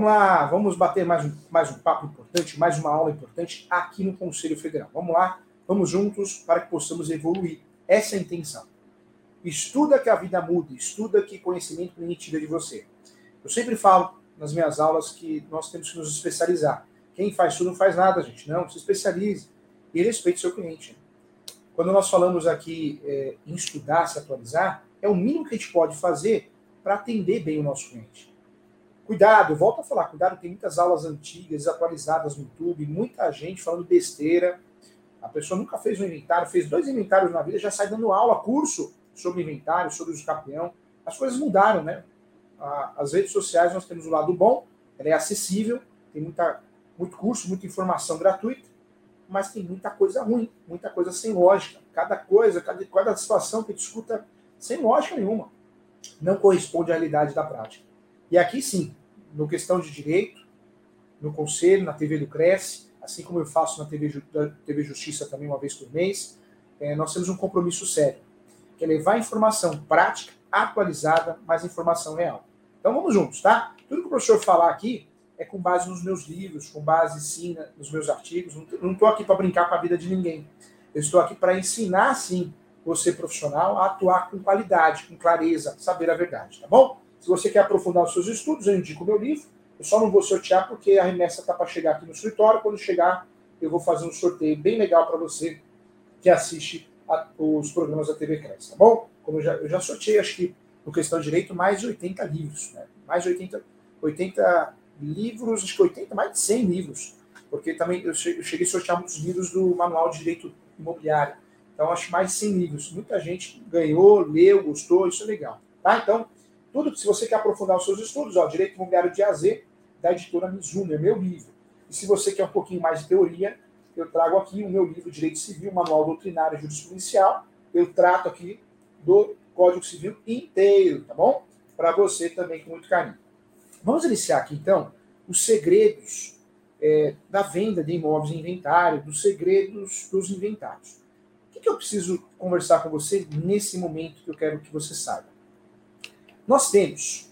Vamos lá, vamos bater mais um, mais um papo importante, mais uma aula importante aqui no Conselho Federal. Vamos lá, vamos juntos para que possamos evoluir. Essa é a intenção. Estuda que a vida mude, estuda que conhecimento ninguém tira de você. Eu sempre falo nas minhas aulas que nós temos que nos especializar. Quem faz tudo não faz nada, gente. Não, se especialize e respeite seu cliente. Quando nós falamos aqui é, em estudar, se atualizar, é o mínimo que a gente pode fazer para atender bem o nosso cliente. Cuidado, volto a falar, cuidado, tem muitas aulas antigas, atualizadas no YouTube, muita gente falando besteira. A pessoa nunca fez um inventário, fez dois inventários na vida, já sai dando aula, curso sobre inventário, sobre os campeão. As coisas mudaram, né? As redes sociais nós temos o lado bom, ela é acessível, tem muita, muito curso, muita informação gratuita, mas tem muita coisa ruim, muita coisa sem lógica. Cada coisa, cada, cada situação que discuta sem lógica nenhuma. Não corresponde à realidade da prática. E aqui sim, no questão de direito, no conselho, na TV do Cresce, assim como eu faço na TV, TV Justiça também uma vez por mês, é, nós temos um compromisso sério, que é levar informação prática, atualizada, mas informação real. Então vamos juntos, tá? Tudo que o professor falar aqui é com base nos meus livros, com base sim nos meus artigos. Não estou aqui para brincar com a vida de ninguém. Eu estou aqui para ensinar, sim, você profissional a atuar com qualidade, com clareza, saber a verdade, tá bom? Se você quer aprofundar os seus estudos, eu indico o meu livro. Eu só não vou sortear porque a remessa está para chegar aqui no escritório. Quando chegar, eu vou fazer um sorteio bem legal para você que assiste a, os programas da TV Cresce, tá bom? Como eu já, eu já sorteei, acho que no questão de direito, mais de 80 livros, né? Mais de 80, 80 livros, acho que 80, mais de 100 livros. Porque também eu cheguei a sortear muitos livros do Manual de Direito Imobiliário. Então, acho mais de 100 livros. Muita gente ganhou, leu, gostou, isso é legal. Tá? Então, tudo se você quer aprofundar os seus estudos, ó, Direito Imobiliário de AZ, da editora Mizuno, é meu livro. E se você quer um pouquinho mais de teoria, eu trago aqui o meu livro Direito Civil, Manual Doutrinário e Jurisprudencial. Eu trato aqui do Código Civil inteiro, tá bom? Para você também com muito carinho. Vamos iniciar aqui então os segredos é, da venda de imóveis em inventário, dos segredos dos inventários. O que, que eu preciso conversar com você nesse momento que eu quero que você saiba? Nós temos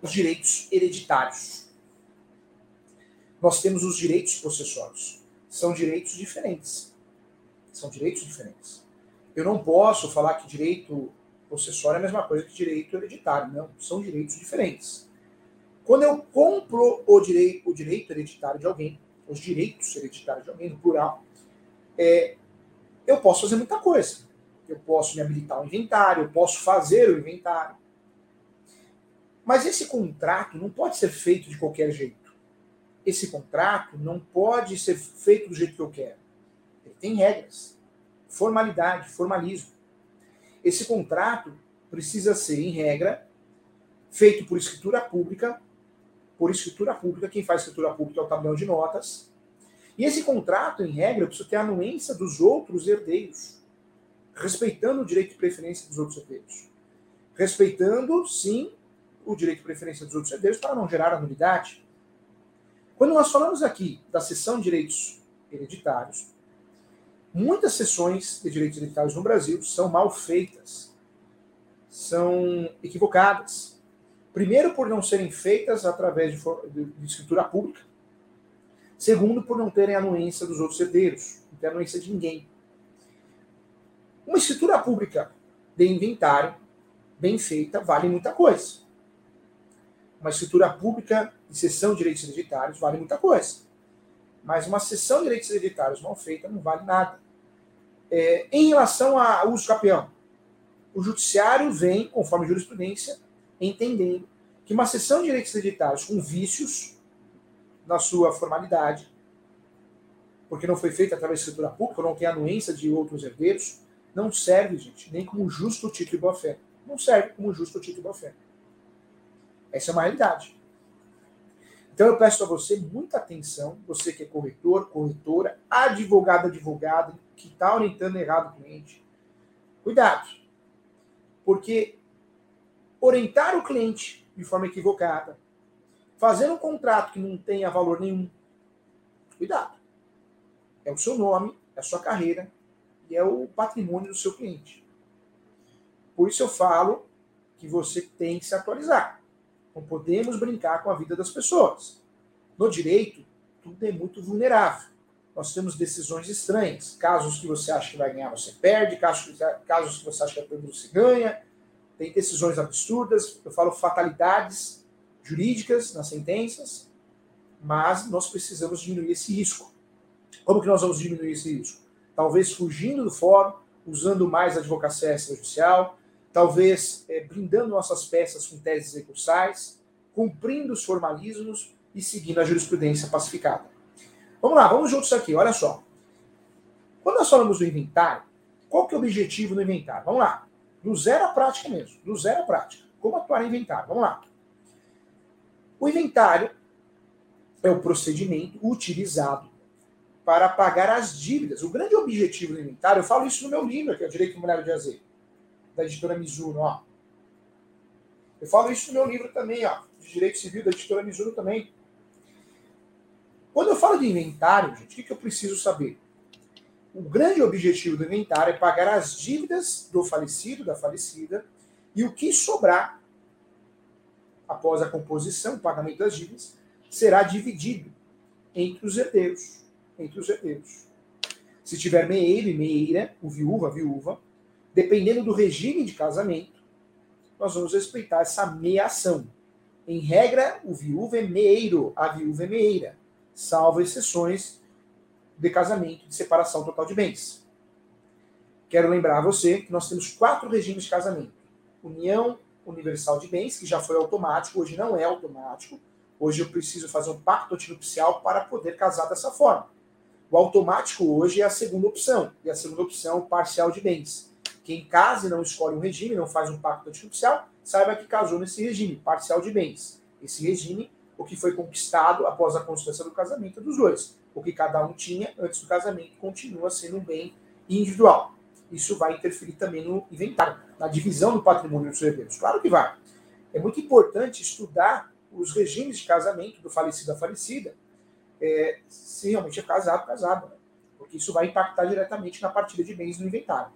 os direitos hereditários. Nós temos os direitos possessórios. São direitos diferentes. São direitos diferentes. Eu não posso falar que direito possessório é a mesma coisa que direito hereditário. Não, são direitos diferentes. Quando eu compro o direito, o direito hereditário de alguém, os direitos hereditários de alguém, no plural, é, eu posso fazer muita coisa. Eu posso me habilitar ao inventário, eu posso fazer o inventário. Mas esse contrato não pode ser feito de qualquer jeito. Esse contrato não pode ser feito do jeito que eu quero. Ele tem regras, formalidade, formalismo. Esse contrato precisa ser, em regra, feito por escritura pública. Por escritura pública, quem faz escritura pública é o tabelião de notas. E esse contrato, em regra, precisa ter a anuência dos outros herdeiros, respeitando o direito de preferência dos outros herdeiros. Respeitando, sim, o direito de preferência dos outros herdeiros para não gerar anulidade. Quando nós falamos aqui da sessão de direitos hereditários, Muitas sessões de direitos hereditários no Brasil são mal feitas, são equivocadas. Primeiro, por não serem feitas através de, de escritura pública. Segundo, por não terem anuência dos outros herdeiros, não ter anuência de ninguém. Uma escritura pública de inventário, bem feita, vale muita coisa. Uma escritura pública de sessão de direitos hereditários vale muita coisa. Mas uma sessão de direitos hereditários mal feita não vale nada. É, em relação ao uso campeão, o judiciário vem, conforme jurisprudência, entendendo que uma sessão de direitos hereditários com vícios na sua formalidade, porque não foi feita através de escritura pública, não tem anuência de outros herdeiros, não serve, gente, nem como justo título e boa-fé. Não serve como justo título e boa-fé. Essa é uma realidade. Então eu peço a você muita atenção, você que é corretor, corretora, advogado, advogado, que está orientando errado o cliente. Cuidado. Porque orientar o cliente de forma equivocada, fazendo um contrato que não tenha valor nenhum, cuidado. É o seu nome, é a sua carreira e é o patrimônio do seu cliente. Por isso eu falo que você tem que se atualizar. Não podemos brincar com a vida das pessoas. No direito, tudo é muito vulnerável. Nós temos decisões estranhas. Casos que você acha que vai ganhar, você perde. Casos, casos que você acha que vai perder, você ganha. Tem decisões absurdas. Eu falo fatalidades jurídicas nas sentenças. Mas nós precisamos diminuir esse risco. Como que nós vamos diminuir esse risco? Talvez fugindo do fórum, usando mais a advocacia extrajudicial, talvez é, nossas peças com teses recursais, cumprindo os formalismos e seguindo a jurisprudência pacificada. Vamos lá, vamos juntos aqui, olha só. Quando nós falamos do inventário, qual que é o objetivo do inventário? Vamos lá. Do zero à prática mesmo, do zero à prática. Como atuar em inventário? Vamos lá. O inventário é o procedimento utilizado para pagar as dívidas. O grande objetivo do inventário, eu falo isso no meu livro, que é o Direito Imobiliário de Azeite, da editora Mizuno, ó. Eu falo isso no meu livro também, ó, de Direito Civil, da editora Mizuno também. Quando eu falo de inventário, gente, o que eu preciso saber? O grande objetivo do inventário é pagar as dívidas do falecido, da falecida, e o que sobrar após a composição, o pagamento das dívidas, será dividido entre os herdeiros. Entre os herdeiros. Se tiver meeiro e meeira, o viúva, a viúva, dependendo do regime de casamento, nós vamos respeitar essa meação. Em regra, o viúvo é meeiro, a viúva é meeira, salvo exceções de casamento de separação total de bens. Quero lembrar a você que nós temos quatro regimes de casamento: união universal de bens, que já foi automático, hoje não é automático. Hoje eu preciso fazer um pacto antinupcial para poder casar dessa forma. O automático hoje é a segunda opção, e a segunda opção parcial de bens. Quem casa e não escolhe um regime, não faz um pacto antinupcial, saiba que casou nesse regime, parcial de bens. Esse regime, o que foi conquistado após a consumação do casamento dos dois. O que cada um tinha antes do casamento continua sendo um bem individual. Isso vai interferir também no inventário, na divisão do patrimônio dos herdeiros. Claro que vai. É muito importante estudar os regimes de casamento do falecido à falecida, é, se realmente é casado, casado. Né? Porque isso vai impactar diretamente na partilha de bens no inventário.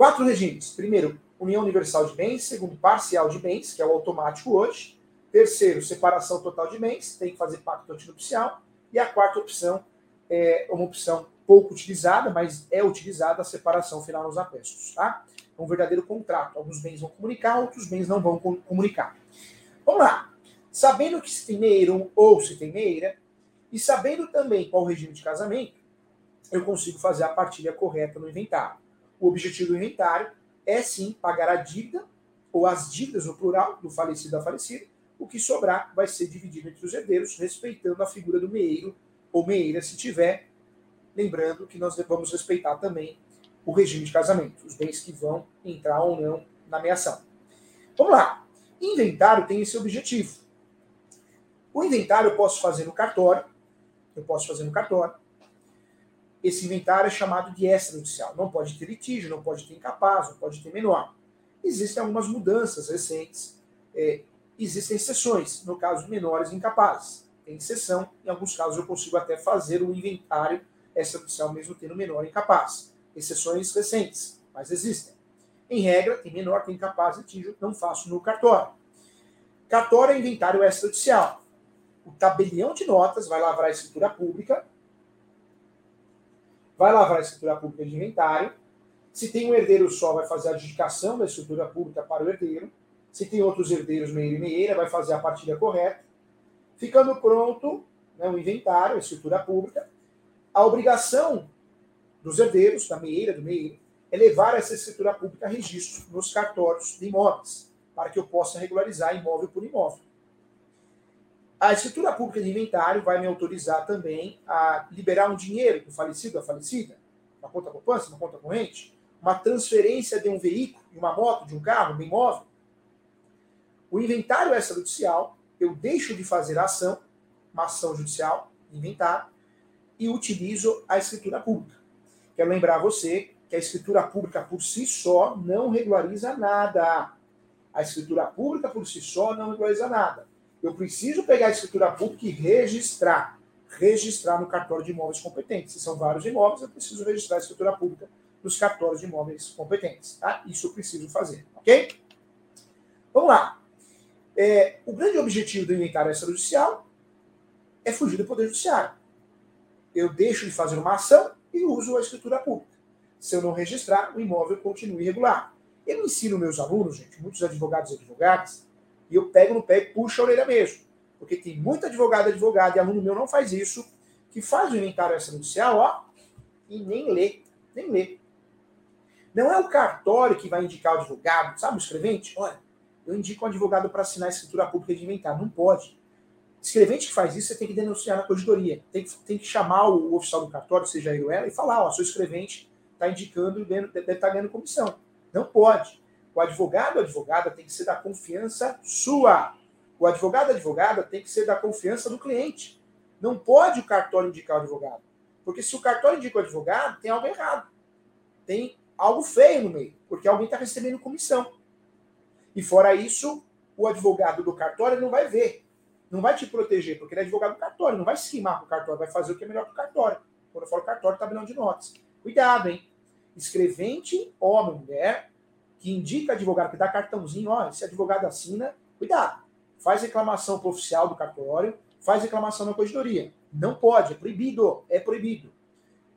Quatro regimes. Primeiro, união universal de bens. Segundo, parcial de bens, que é o automático hoje. Terceiro, separação total de bens, tem que fazer pacto antinupcial. E a quarta opção é uma opção pouco utilizada, mas é utilizada a separação final nos atestos. Tá? É um verdadeiro contrato. Alguns bens vão comunicar, outros bens não vão comunicar. Vamos lá. Sabendo que se tem meiro ou se tem meira, e sabendo também qual o regime de casamento, eu consigo fazer a partilha correta no inventário. O objetivo do inventário é sim pagar a dívida, ou as dívidas no plural, do falecido da falecida. O que sobrar vai ser dividido entre os herdeiros, respeitando a figura do meeiro ou meeira, se tiver. Lembrando que nós vamos respeitar também o regime de casamento, os bens que vão entrar ou não na meação. Vamos lá. Inventário tem esse objetivo. O inventário eu posso fazer no cartório, eu posso fazer no cartório. Esse inventário é chamado de extrajudicial. Não pode ter litígio, não pode ter incapaz, não pode ter menor. Existem algumas mudanças recentes, é, existem exceções, no caso de menores incapazes. Tem exceção, em alguns casos eu consigo até fazer o inventário extrajudicial mesmo tendo menor incapaz. Exceções recentes, mas existem. Em regra, tem menor, tem incapaz, litígio, não faço no cartório. Cartório é inventário extrajudicial o tabelião de notas vai lavrar a escritura pública, vai lavrar a escritura pública de inventário. Se tem um herdeiro só, vai fazer a adjudicação da escritura pública para o herdeiro. Se tem outros herdeiros, meia e meia, vai fazer a partilha correta. Ficando pronto né, o inventário, a escritura pública, a obrigação dos herdeiros, da meieira, do meieiro, é levar essa escritura pública a registro nos cartórios de imóveis, para que eu possa regularizar imóvel por imóvel. A escritura pública de inventário vai me autorizar também a liberar um dinheiro do falecido, da falecida, uma conta poupança, uma conta corrente, uma transferência de um veículo, de uma moto, de um carro, de um imóvel. O inventário extrajudicial, eu deixo de fazer a ação, uma ação judicial, inventário, e utilizo a escritura pública. Quero lembrar você que a escritura pública por si só não regulariza nada. A escritura pública por si só não regulariza nada. Eu preciso pegar a escritura pública e registrar. Registrar no cartório de imóveis competentes. Se são vários imóveis, eu preciso registrar a escritura pública nos cartórios de imóveis competentes. Tá? Isso eu preciso fazer, ok? Vamos lá. É, o grande objetivo do inventário extrajudicial é fugir do Poder Judiciário. Eu deixo de fazer uma ação e uso a escritura pública. Se eu não registrar, o imóvel continua irregular. Eu ensino meus alunos, gente, muitos advogados e advogadas, e eu pego no pé e puxo a orelha mesmo. Porque tem muito advogado e advogado, e aluno meu não faz isso, que faz o inventário extrajudicial, ó, e nem lê, nem lê. Não é o cartório que vai indicar o advogado, sabe o escrevente? Olha, eu indico um advogado para assinar a escritura pública de inventário. Não pode. Escrevente que faz isso, você tem que denunciar na corregedoria. Tem que, tem que chamar o, oficial do cartório, seja ele ou ela, e falar: ó, seu escrevente está indicando, deve estar tá ganhando comissão. Não pode. O advogado ou advogada tem que ser da confiança sua. O advogado advogada tem que ser da confiança do cliente. Não pode o cartório indicar o advogado. Porque se o cartório indica o advogado, tem algo errado. Tem algo feio no meio, porque alguém está recebendo comissão. E fora isso, o advogado do cartório não vai ver, não vai te proteger, porque ele é advogado do cartório, não vai se queimar para o cartório, vai fazer o que é melhor para o cartório. Quando eu falo cartório, tabelão de notas. Cuidado, hein? Escrevente, homem, mulher, que indica advogado, que dá cartãozinho, ó, esse advogado assina, cuidado. Faz reclamação para oficial do cartório, faz reclamação na corregedoria. Não pode, é proibido, é proibido.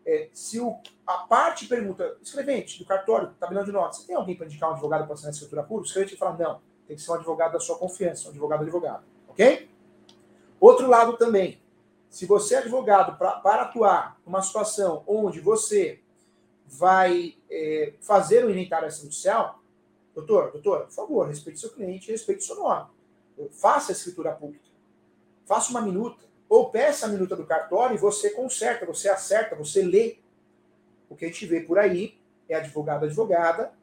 É, se o, a parte pergunta, escrevente do cartório, tabelão de notas, você tem alguém para indicar um advogado para assinar a escritura pública? O escrevente fala, não, tem que ser um advogado da sua confiança, um advogado advogado. Ok? Outro lado também, se você é advogado pra, para atuar numa situação onde você vai é, fazer o inventário extrajudicial, doutor, doutor, por favor, respeite seu cliente, respeite seu nome. Faça a escritura pública. Faça uma minuta ou peça a minuta do cartório e você conserta, você acerta, você lê. O que a gente vê por aí é advogado, advogada,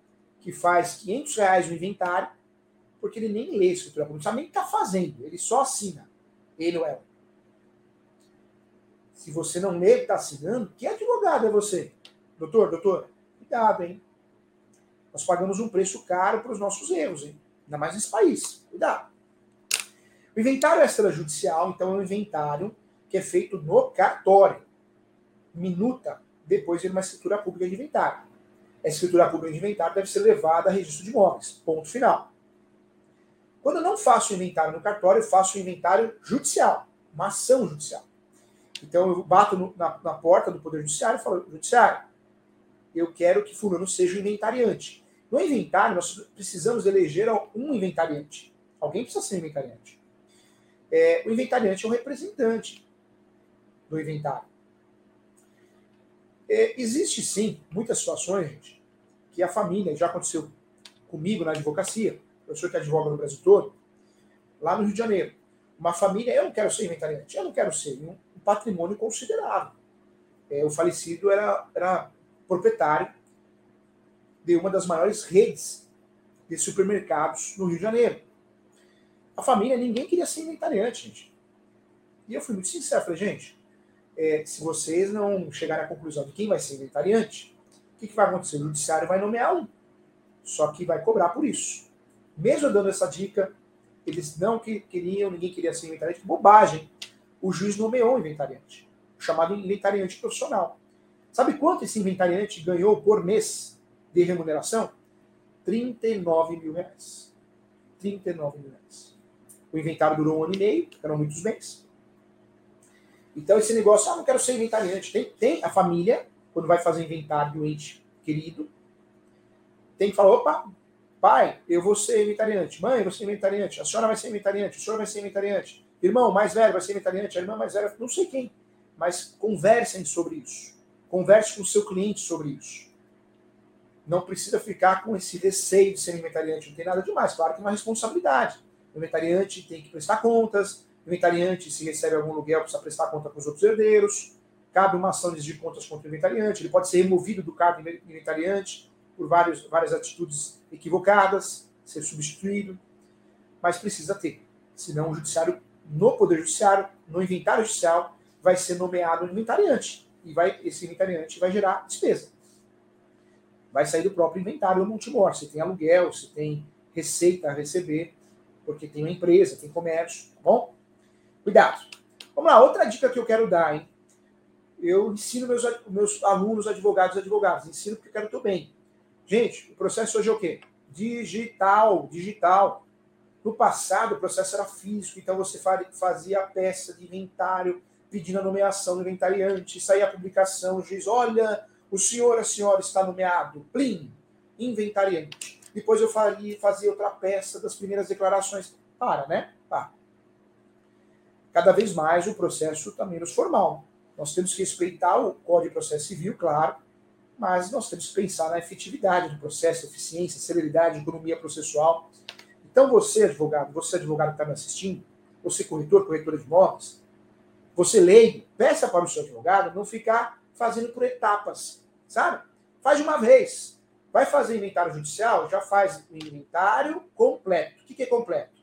que faz 500 reais no inventário, porque ele nem lê a escritura pública, nem está fazendo, ele só assina, ele ou ela. Se você não lê está assinando, que advogado é você? Doutor, doutor, cuidado, hein? Nós pagamos um preço caro para os nossos erros, hein? Ainda mais nesse país. Cuidado. O inventário extrajudicial, então, é um inventário que é feito no cartório. Minuta depois de uma escritura pública de inventário. A escritura pública de inventário deve ser levada a registro de imóveis. Ponto final. Quando eu não faço o inventário no cartório, eu faço o inventário judicial, uma ação judicial. Então eu bato no, na, na, porta do Poder Judiciário e falo, Judiciário, eu quero que fulano seja o inventariante. No inventário, nós precisamos eleger um inventariante. Alguém precisa ser inventariante é, o inventariante é um representante do inventário. É, existe sim muitas situações, gente, que a família, já aconteceu comigo na advocacia, sou que advoga no Brasil todo, lá no Rio de Janeiro. Uma família, eu não quero ser inventariante, eu não quero ser um patrimônio considerável. É, o falecido era, era proprietário de uma das maiores redes de supermercados no Rio de Janeiro. A família, ninguém queria ser inventariante, gente. E eu fui muito sincero, falei, gente, é, se vocês não chegarem à conclusão de quem vai ser inventariante, o que, que vai acontecer? O judiciário vai nomear um. Só que vai cobrar por isso. Mesmo dando essa dica, eles não que, queriam, ninguém queria ser inventariante. Bobagem. O juiz nomeou um inventariante, chamado inventariante profissional. Sabe quanto esse inventariante ganhou por mês de remuneração? 39 mil reais. 39 mil reais. O inventário durou um ano e meio, eram muitos bens. Então, esse negócio, ah, não quero ser inventariante. Tem, tem a família, quando vai fazer inventário do ente querido, tem que falar: opa, pai, eu vou ser inventariante. Mãe, eu vou ser inventariante. A senhora vai ser inventariante. O senhor vai ser inventariante. Irmão mais velho vai ser inventariante. A irmã mais velha, não sei quem. Mas conversem sobre isso. Converse com o seu cliente sobre isso. Não precisa ficar com esse receio de ser inventariante. Não tem nada demais. Claro que é uma responsabilidade o inventariante tem que prestar contas, o inventariante, se recebe algum aluguel, precisa prestar conta para os outros herdeiros, cabe uma ação de contas contra o inventariante, ele pode ser removido do cargo de inventariante por vários, várias atitudes equivocadas, ser substituído, mas precisa ter. Senão o judiciário, no Poder Judiciário, no inventário judicial, vai ser nomeado inventariante. E vai, esse inventariante vai gerar despesa. Vai sair do próprio inventário ou multimor. Se tem aluguel, se tem receita a receber, porque tem uma empresa, tem comércio, tá bom? Cuidado. Vamos lá, outra dica que eu quero dar, hein? Eu ensino meus, meus alunos, advogados advogados, ensino porque eu quero o bem. Gente, o processo hoje é o quê? Digital, digital. No passado, o processo era físico, então você fazia a peça de inventário, pedindo a nomeação do inventariante, saía a publicação, o juiz, olha, o senhor, a senhora está nomeado, plim, inventariante. Depois eu faria, fazia outra peça das primeiras declarações. Para, né? Para. Cada vez mais o processo está menos formal. Nós temos que respeitar o Código de Processo Civil, claro, mas nós temos que pensar na efetividade do processo, eficiência, celeridade, economia processual. Então, você, advogado, você, advogado que está me assistindo, você, corretor, corretora de imóveis, você, leigo, peça para o seu advogado não ficar fazendo por etapas, sabe? Faz de uma vez. Vai fazer inventário judicial? Já faz o inventário completo. O que é completo?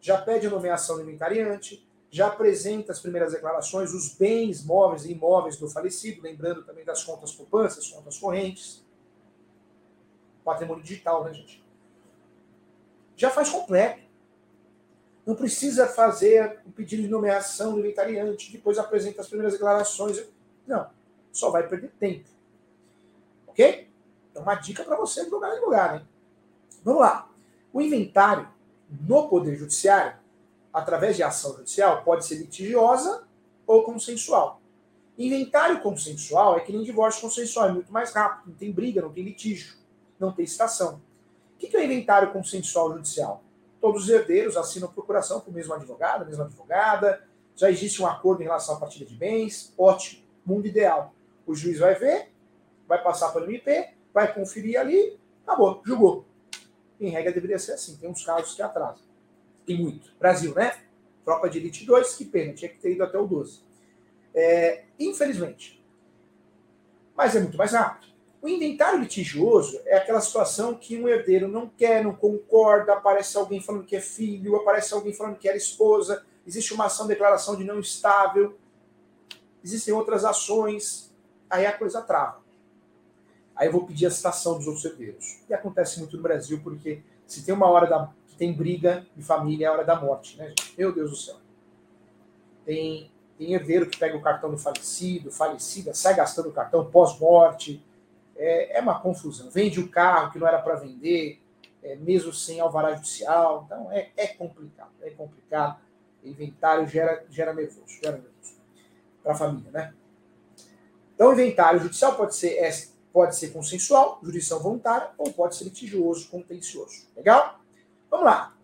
Já pede a nomeação do inventariante, já apresenta as primeiras declarações, os bens móveis e imóveis do falecido, lembrando também das contas poupanças, contas correntes. Patrimônio digital, né, gente? Já faz completo. Não precisa fazer o pedido de nomeação do inventariante, depois apresenta as primeiras declarações. Não, só vai perder tempo. Ok? É uma dica para você lugar em lugar, hein? Vamos lá. O inventário no Poder Judiciário através de ação judicial, pode ser litigiosa ou consensual. Inventário consensual é que nem divórcio consensual, é muito mais rápido, não tem briga, não tem litígio, não tem citação. O que é inventário consensual judicial? Todos os herdeiros assinam procuração com o mesmo advogado, a mesma advogada, já existe um acordo em relação à partilha de bens, ótimo, mundo ideal. O juiz vai ver, vai passar pelo MP, vai conferir ali, acabou, julgou. Em regra deveria ser assim, tem uns casos que atrasam e muito. Brasil, né? Tropa de Elite 2, que pena, tinha que ter ido até o 12. É, infelizmente. Mas é muito mais rápido. O inventário litigioso é aquela situação que um herdeiro não quer, não concorda, aparece alguém falando que é filho, aparece alguém falando que era esposa, existe uma ação de declaração de não estável, existem outras ações, aí a coisa trava. Aí eu vou pedir a citação dos outros herdeiros. E acontece muito no Brasil, porque se tem uma hora da, que tem briga de família, é a hora da morte, né, gente? Meu Deus do céu. Tem, tem herdeiro que pega o cartão do falecido, falecida, sai gastando o cartão pós-morte. É, é uma confusão. Vende o carro que não era para vender, é, mesmo sem alvará judicial. Então é, é complicado, é complicado. Inventário gera, gera nervoso, gera nervoso. Para a família, né? Então, inventário judicial pode ser, é, pode ser consensual, jurisdição voluntária, ou pode ser litigioso, contencioso. Legal? Vamos lá.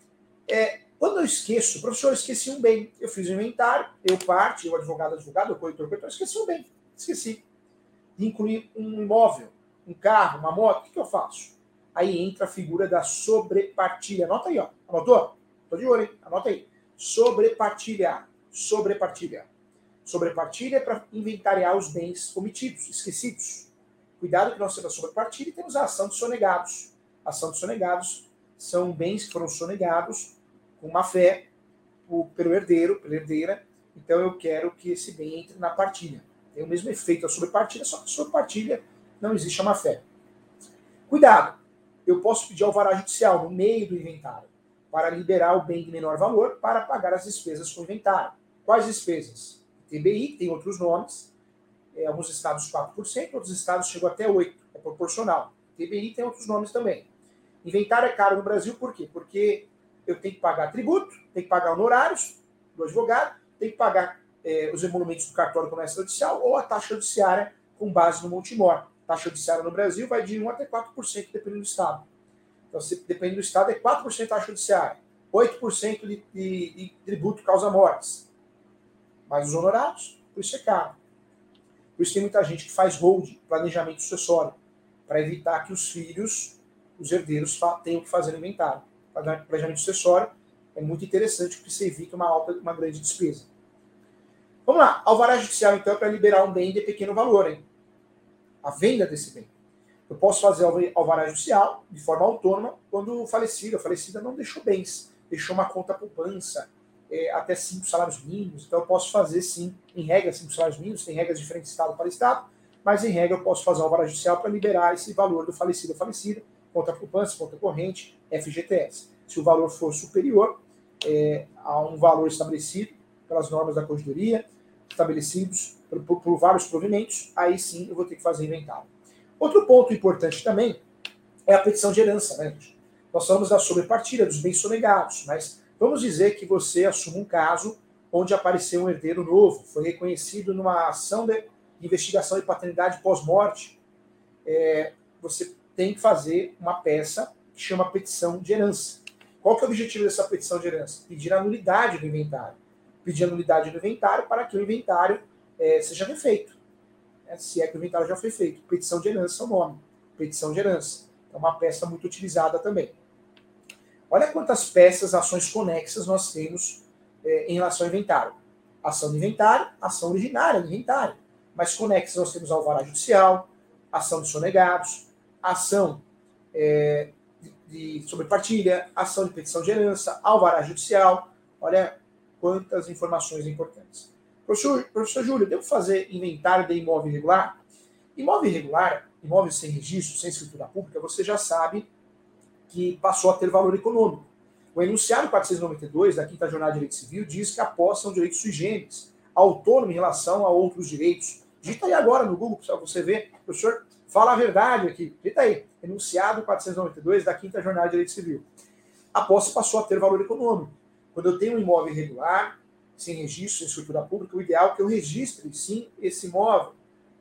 É, quando eu esqueço, professor, eu esqueci um bem. Eu fiz um inventário, eu parte, eu advogado, advogado, eu corretor, corretor, esqueci um bem. Esqueci. De incluir um imóvel, um carro, uma moto, o que, que eu faço? Aí entra a figura da sobrepartilha. Anota aí, ó. Anotou? Tô de olho, hein? Anota aí. Sobrepartilha. Sobrepartilha. Sobrepartilha é para inventariar os bens omitidos, esquecidos. Cuidado que nós temos a sobrepartilha e temos a ação dos sonegados. A ação dos sonegados são bens que foram sonegados com má fé pelo herdeiro, pela herdeira. Então eu quero que esse bem entre na partilha. Tem o mesmo efeito a sobrepartilha, só que sobre partilha não existe a má fé. Cuidado! Eu posso pedir alvará judicial no meio do inventário para liberar o bem de menor valor para pagar as despesas com o inventário. Quais despesas? TBI, tem outros nomes, é, alguns estados 4%, outros estados chegam até 8%, é proporcional. TBI tem outros nomes também. Inventário é caro no Brasil por quê? Porque eu tenho que pagar tributo, tenho que pagar honorários do advogado, tenho que pagar é, os emolumentos do cartório comércio judicial ou a taxa judiciária com base no Montemor. Taxa judiciária no Brasil vai de 1 até 4%, dependendo do estado. Então, se depende do estado, é 4% taxa judiciária, 8% de, de, de tributo causa mortes. Mas os honorários, por isso é caro. Por isso tem muita gente que faz hold, planejamento sucessório, para evitar que os filhos os herdeiros tenham que fazer inventário. Planejamento sucessório é muito interessante porque você evita uma alta, uma grande despesa. Vamos lá, alvará judicial então é para liberar um bem de pequeno valor, hein? A venda desse bem. Eu posso fazer alvará judicial de forma autônoma quando o falecido, a falecida não deixou bens, deixou uma conta poupança, é, até cinco salários mínimos. Então eu posso fazer sim, em regra, cinco salários mínimos, tem regras diferentes de estado para estado, mas em regra eu posso fazer alvará judicial para liberar esse valor do falecido ou falecida conta poupança, conta corrente, FGTS. Se o valor for superior é, a um valor estabelecido pelas normas da corredoria, estabelecidos por, por, vários provimentos, aí sim eu vou ter que fazer inventário. Outro ponto importante também é a petição de herança. Né, Nós falamos da sobrepartilha, dos bens sonegados, mas vamos dizer que você assuma um caso onde apareceu um herdeiro novo, foi reconhecido numa ação de investigação de paternidade pós-morte. É, você tem que fazer uma peça que chama petição de herança. Qual que é o objetivo dessa petição de herança? Pedir a nulidade do inventário. Pedir a nulidade do inventário para que o inventário é, seja refeito. É, se é que o inventário já foi feito. Petição de herança é o nome. Petição de herança. É uma peça muito utilizada também. Olha quantas peças, ações conexas nós temos é, em relação ao inventário. Ação de inventário, ação originária de inventário. Mas conexas nós temos alvará judicial, ação de sonegados, ação é, de sobrepartilha, ação de petição de herança, alvará judicial. Olha quantas informações importantes. Professor, professor Júlio, devo fazer inventário de imóvel irregular? Imóvel irregular, imóvel sem registro, sem escritura pública, você já sabe que passou a ter valor econômico. O enunciado 492 da Quinta Jornada de Direito Civil diz que a posse é um direito sui generis, autônomo em relação a outros direitos. Digita aí agora no Google para você ver. Professor, fala a verdade aqui. Digita aí. Enunciado 492 da Quinta Jornada de Direito Civil. A posse passou a ter valor econômico. Quando eu tenho um imóvel irregular, sem registro, sem escritura pública, o ideal é que eu registre, sim, esse imóvel,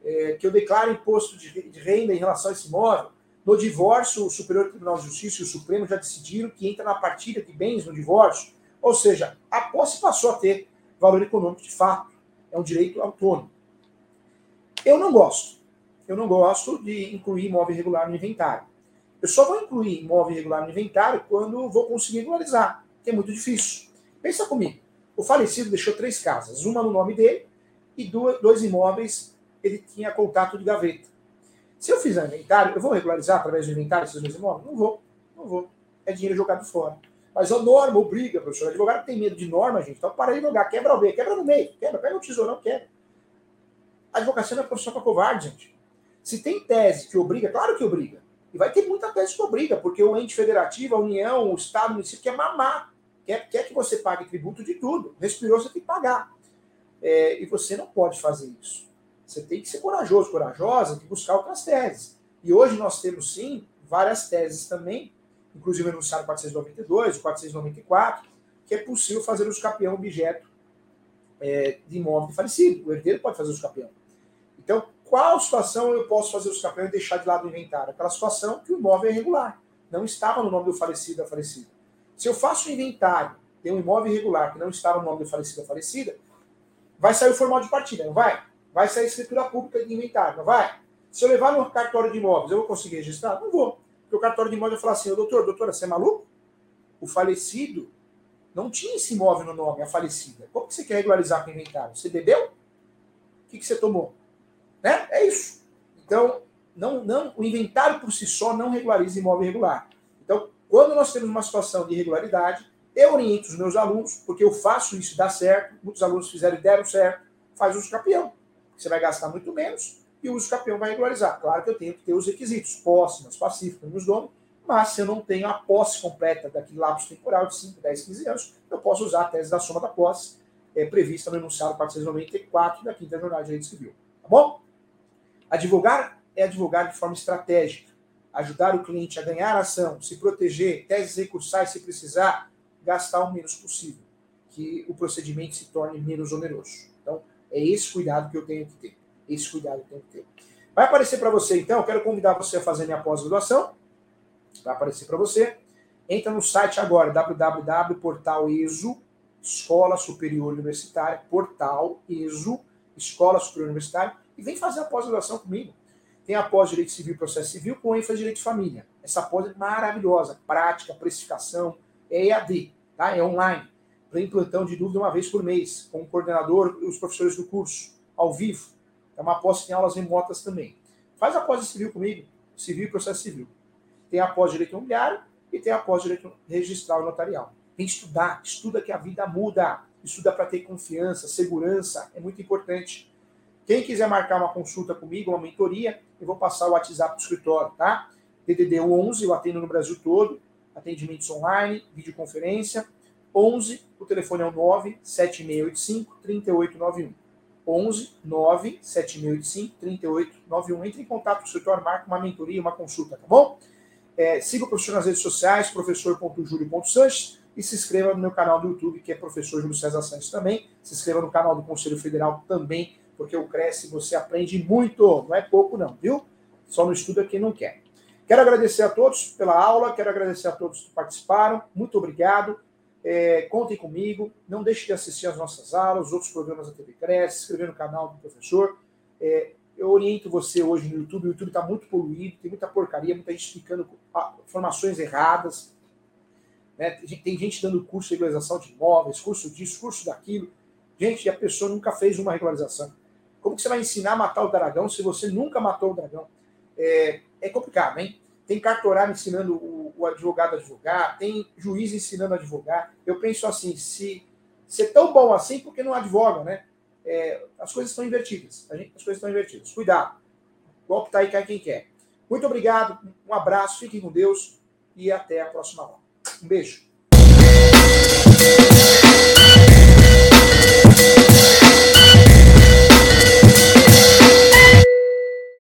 é, que eu declare imposto de, de, renda em relação a esse imóvel. No divórcio, o Superior Tribunal de Justiça e o Supremo já decidiram que entra na partilha de bens no divórcio. Ou seja, a posse passou a ter valor econômico de fato. É um direito autônomo. Eu não gosto. Eu não gosto de incluir imóvel irregular no inventário. Eu só vou incluir imóvel irregular no inventário quando vou conseguir regularizar, que é muito difícil. Pensa comigo. O falecido deixou três casas, uma no nome dele e dois imóveis ele tinha contato de gaveta. Se eu fizer inventário, eu vou regularizar através do inventário esses dois imóveis? Não vou, não vou. É dinheiro jogado fora. Mas a norma obriga, professor. O advogado tem medo de norma, gente. Então para de jogar, quebra o B, quebra no meio, quebra, pega o tesourão, quebra. A advocacia não é profissão para covarde, gente. Se tem tese que obriga, claro que obriga. E vai ter muita tese que obriga, porque o ente federativo, a União, o Estado, o município quer mamar quer, quer que você pague tributo de tudo. Respirou, você tem que pagar. É, e você não pode fazer isso. Você tem que ser corajoso, corajosa, e buscar outras teses. E hoje nós temos, sim, várias teses também, inclusive anunciado 492, 494, que é possível fazer o escapeão objeto é, de imóvel falecido. O herdeiro pode fazer o escapeão. Então, qual situação eu posso fazer o escapeão e deixar de lado o inventário? Aquela situação que o imóvel é irregular. Não estava no nome do falecido da falecida. Se eu faço um inventário, tem um imóvel irregular que não está no nome do falecido ou falecida, vai sair o formal de partida, não vai? Vai sair a escritura pública de inventário, não vai? Se eu levar no cartório de imóveis, eu vou conseguir registrar? Não vou. Porque o cartório de imóveis vai falar assim, doutor, doutora, você é maluco? O falecido não tinha esse imóvel no nome, a falecida. Como que você quer regularizar com o inventário? Você bebeu? O que, que você tomou? Né? É isso. Então, não, não, o inventário por si só não regulariza imóvel irregular. Então, quando nós temos uma situação de irregularidade, eu oriento os meus alunos, porque eu faço isso e dá certo, muitos alunos fizeram e deram certo, faz uso campeão. Você vai gastar muito menos e o uso campeão vai regularizar. Claro que eu tenho que ter os requisitos, posse, mas pacífico, nos donos, mas se eu não tenho a posse completa daquele lapso temporal de 5, 10, 15 anos, eu posso usar a tese da soma da posse é, prevista no enunciado 494 da Quinta Jornada de Direito Civil. Tá bom? Advogar é advogar de forma estratégica ajudar o cliente a ganhar ação, se proteger, teses recursais se precisar, gastar o menos possível, que o procedimento se torne menos oneroso. Então, é esse cuidado que eu tenho que ter. Esse cuidado que eu tenho que ter. Vai aparecer para você, então, eu quero convidar você a fazer minha pós-graduação. Vai aparecer para você. Entra no site agora, www.portaleso, Escola Superior Universitária, Portal ESO, Escola Superior Universitária, e vem fazer a pós-graduação comigo. Tem a pós-direito civil e processo civil com ênfase direito de família. Essa pós é maravilhosa, prática, precificação, é EAD, tá? é online. Tem plantão de dúvida uma vez por mês, com o coordenador e os professores do curso, ao vivo. É uma pós que tem aulas remotas também. Faz a pós civil comigo, civil e processo civil. Tem a pós direito imobiliário e tem a pós direito registral e notarial. Tem que estudar, estuda que a vida muda. Estuda para ter confiança, segurança, é muito importante. Quem quiser marcar uma consulta comigo, uma mentoria, eu vou passar o WhatsApp do escritório, tá? DDD 11, eu atendo no Brasil todo, atendimentos online, videoconferência. 11, o telefone é o 97685 3891. 11 97685 3891. Entre em contato com o escritório, marca uma mentoria, uma consulta, tá bom? É, siga o professor nas redes sociais, professor.júlio.sanches, e se inscreva no meu canal do YouTube, que é professor Júlio César Santos também. Se inscreva no canal do Conselho Federal também, porque o Cresce você aprende muito, não é pouco não, viu? Só no estudo é quem não quer. Quero agradecer a todos pela aula, quero agradecer a todos que participaram, muito obrigado. É, contem comigo, não deixe de assistir as nossas aulas, os outros programas da TV Cresce, inscrever no canal do professor. É, eu oriento você hoje no YouTube, o YouTube está muito poluído, tem muita porcaria, muita gente explicando informações erradas. Né? Tem gente dando curso de regularização de imóveis, curso disso, curso daquilo. Gente, a pessoa nunca fez uma regularização. Como que você vai ensinar a matar o dragão se você nunca matou o dragão? É, é complicado, hein? Tem cartorário ensinando o, o, advogado a advogar, tem juiz ensinando a advogar. Eu penso assim, se ser tão bom assim, porque não advoga, né? É, as coisas estão invertidas. Gente, as coisas estão invertidas. Cuidado. Golpe tá aí, cai quem quer. Muito obrigado, um abraço, fiquem com Deus e até a próxima aula. Um beijo.